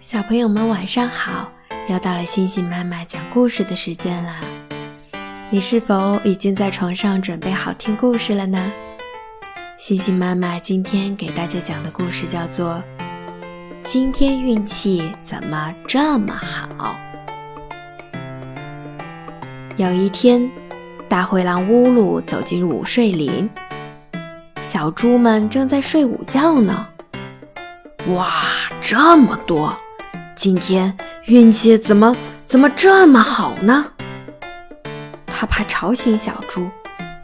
小朋友们晚上好！又到了星星妈妈讲故事的时间啦。你是否已经在床上准备好听故事了呢？星星妈妈今天给大家讲的故事叫做《今天运气怎么这么好》。有一天，大灰狼乌鲁走进午睡林，小猪们正在睡午觉呢。哇，这么多！今天运气怎么怎么这么好呢？他怕吵醒小猪，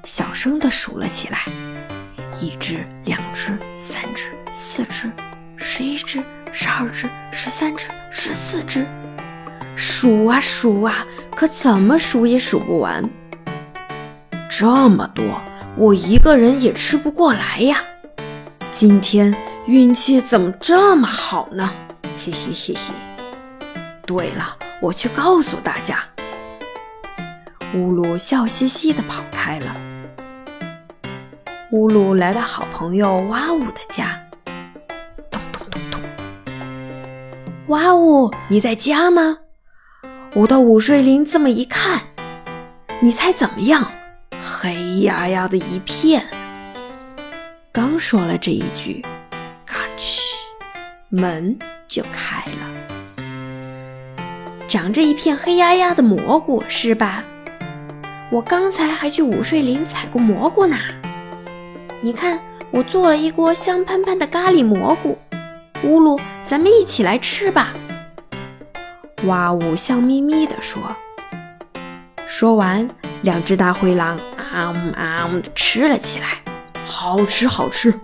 小声地数了起来：一只，两只，三只，四只，十一只，十二只，十三只，十四只。数啊数啊，可怎么数也数不完。这么多，我一个人也吃不过来呀。今天运气怎么这么好呢？嘿嘿嘿嘿。对了，我去告诉大家。乌鲁笑嘻嘻地跑开了。乌鲁来到好朋友哇呜的家，咚咚咚咚。哇呜，你在家吗？我到午睡林这么一看，你猜怎么样？黑压压的一片。刚说了这一句，嘎吱，门就开了。长着一片黑压压的蘑菇是吧？我刚才还去午睡林采过蘑菇呢。你看，我做了一锅香喷喷的咖喱蘑菇。乌鲁，咱们一起来吃吧。哇呜，笑眯眯地说。说完，两只大灰狼啊呜啊呜地吃了起来。好吃，好吃！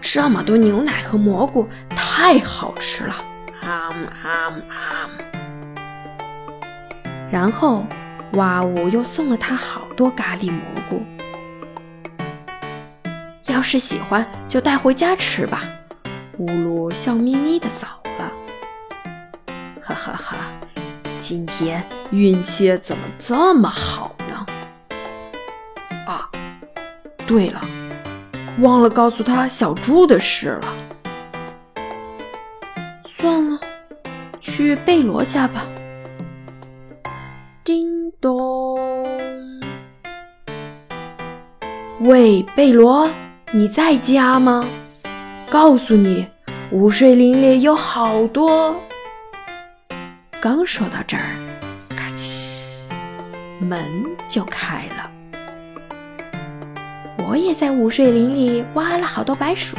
这么多牛奶和蘑菇，太好吃了。啊啊啊！然后，哇呜又送了他好多咖喱蘑菇。要是喜欢，就带回家吃吧。乌鲁笑眯眯的走了。哈哈哈！今天运气怎么这么好呢？啊，对了，忘了告诉他小猪的事了。去贝罗家吧。叮咚！喂，贝罗，你在家吗？告诉你，午睡林里有好多。刚说到这儿，咔嚓，门就开了。我也在午睡林里挖了好多白薯。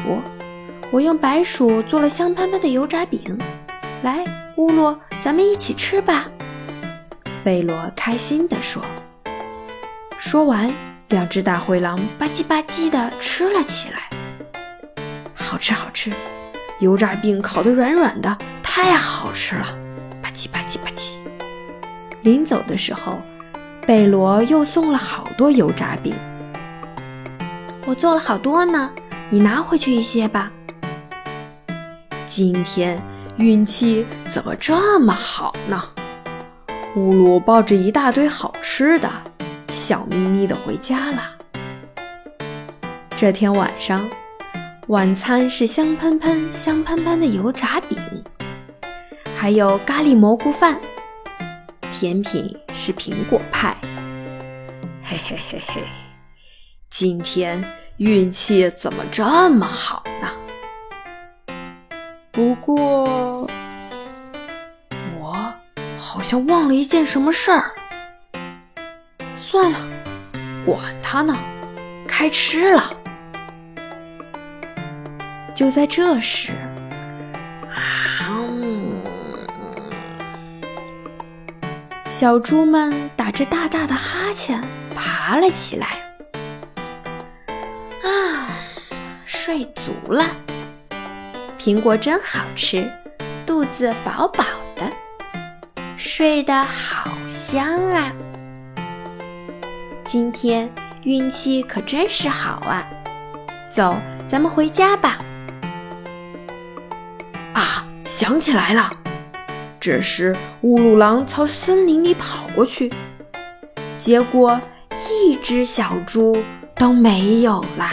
我用白薯做了香喷喷的油炸饼，来，乌鲁，咱们一起吃吧。贝罗开心地说。说完，两只大灰狼吧唧吧唧地吃了起来。好吃，好吃！油炸饼烤得软软的，太好吃了！吧唧吧唧吧唧。临走的时候，贝罗又送了好多油炸饼。我做了好多呢，你拿回去一些吧。今天运气怎么这么好呢？乌鲁抱着一大堆好吃的，笑眯眯的回家了。这天晚上，晚餐是香喷喷、香喷喷的油炸饼，还有咖喱蘑菇饭，甜品是苹果派。嘿嘿嘿嘿，今天运气怎么这么好呢？不过，我好像忘了一件什么事儿。算了，管他呢，开吃了。就在这时，啊！小猪们打着大大的哈欠爬了起来。啊，睡足了。苹果真好吃，肚子饱饱的，睡得好香啊！今天运气可真是好啊！走，咱们回家吧。啊，想起来了！这时乌鲁狼朝森林里跑过去，结果一只小猪都没有啦。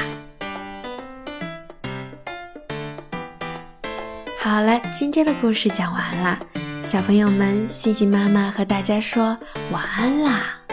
好了，今天的故事讲完了，小朋友们，星星妈妈和大家说晚安啦。